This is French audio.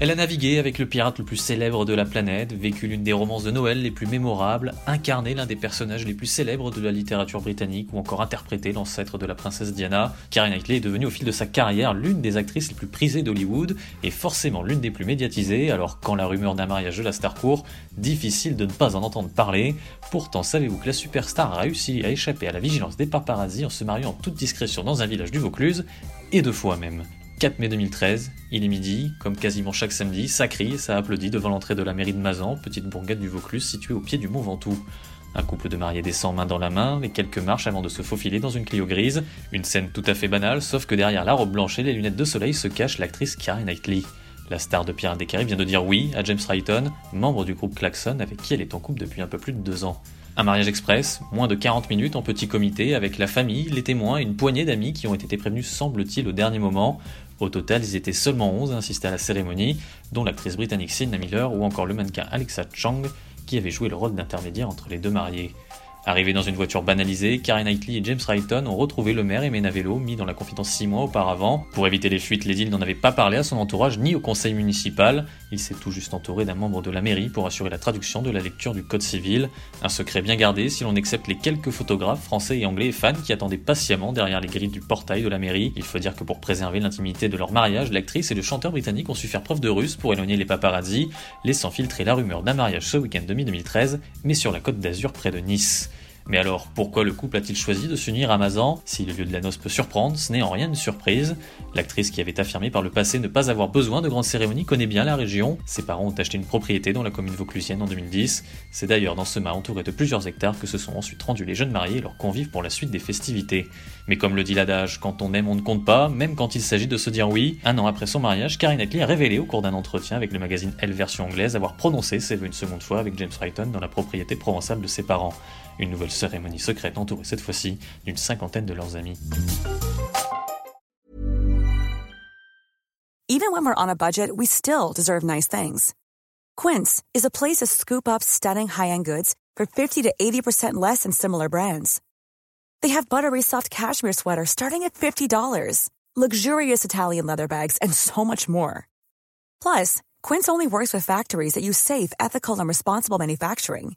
Elle a navigué avec le pirate le plus célèbre de la planète, vécu l'une des romances de Noël les plus mémorables, incarné l'un des personnages les plus célèbres de la littérature britannique ou encore interprété l'ancêtre de la princesse Diana. Karen Knightley est devenue au fil de sa carrière l'une des actrices les plus prisées d'Hollywood et forcément l'une des plus médiatisées, alors quand la rumeur d'un mariage de la star court, difficile de ne pas en entendre parler. Pourtant, savez-vous que la superstar a réussi à échapper à la vigilance des paparazzi en se mariant en toute discrétion dans un village du Vaucluse, et deux fois même 4 mai 2013, il est midi, comme quasiment chaque samedi, ça crie et ça applaudit devant l'entrée de la mairie de Mazan, petite bourgade du Vaucluse située au pied du Mont Ventoux. Un couple de mariés descend main dans la main, et quelques marches avant de se faufiler dans une Clio grise. Une scène tout à fait banale, sauf que derrière la robe blanche et les lunettes de soleil se cache l'actrice Karen Knightley. La star de Pierre des vient de dire oui à James Rayton, membre du groupe Klaxon avec qui elle est en couple depuis un peu plus de deux ans. Un mariage express, moins de 40 minutes en petit comité avec la famille, les témoins et une poignée d'amis qui ont été prévenus semble-t-il au dernier moment. Au total, ils étaient seulement 11 à assister à la cérémonie, dont l'actrice britannique Sienna Miller ou encore le mannequin Alexa Chang, qui avait joué le rôle d'intermédiaire entre les deux mariés. Arrivés dans une voiture banalisée, Karen Knightley et James Rayton ont retrouvé le maire et Menavello, mis dans la confidence six mois auparavant. Pour éviter les fuites, l'édile n'en avait pas parlé à son entourage ni au conseil municipal. Il s'est tout juste entouré d'un membre de la mairie pour assurer la traduction de la lecture du code civil. Un secret bien gardé si l'on accepte les quelques photographes français et anglais et fans qui attendaient patiemment derrière les grilles du portail de la mairie. Il faut dire que pour préserver l'intimité de leur mariage, l'actrice et le chanteur britannique ont su faire preuve de ruse pour éloigner les paparazzi, laissant filtrer la rumeur d'un mariage ce week-end de 2013, mais sur la côte d'Azur près de Nice. Mais alors, pourquoi le couple a-t-il choisi de s'unir à Mazan Si le lieu de la noce peut surprendre, ce n'est en rien une surprise. L'actrice qui avait affirmé par le passé ne pas avoir besoin de grandes cérémonies connaît bien la région. Ses parents ont acheté une propriété dans la commune vauclusienne en 2010. C'est d'ailleurs dans ce mât entouré de plusieurs hectares que se sont ensuite rendus les jeunes mariés et leurs convives pour la suite des festivités. Mais comme le dit l'adage, quand on aime on ne compte pas, même quand il s'agit de se dire oui. Un an après son mariage, Karine Knightley a révélé au cours d'un entretien avec le magazine Elle version anglaise avoir prononcé ses vœux une seconde fois avec James Rayton dans la propriété provençale de ses parents. Une nouvelle cérémonie secrète entourée cette fois-ci d'une cinquantaine de leurs amis. Even when we're on a budget, we still deserve nice things. Quince is a place to scoop up stunning high-end goods for 50 to 80% less than similar brands. They have buttery soft cashmere sweaters starting at $50, luxurious Italian leather bags, and so much more. Plus, Quince only works with factories that use safe, ethical, and responsible manufacturing.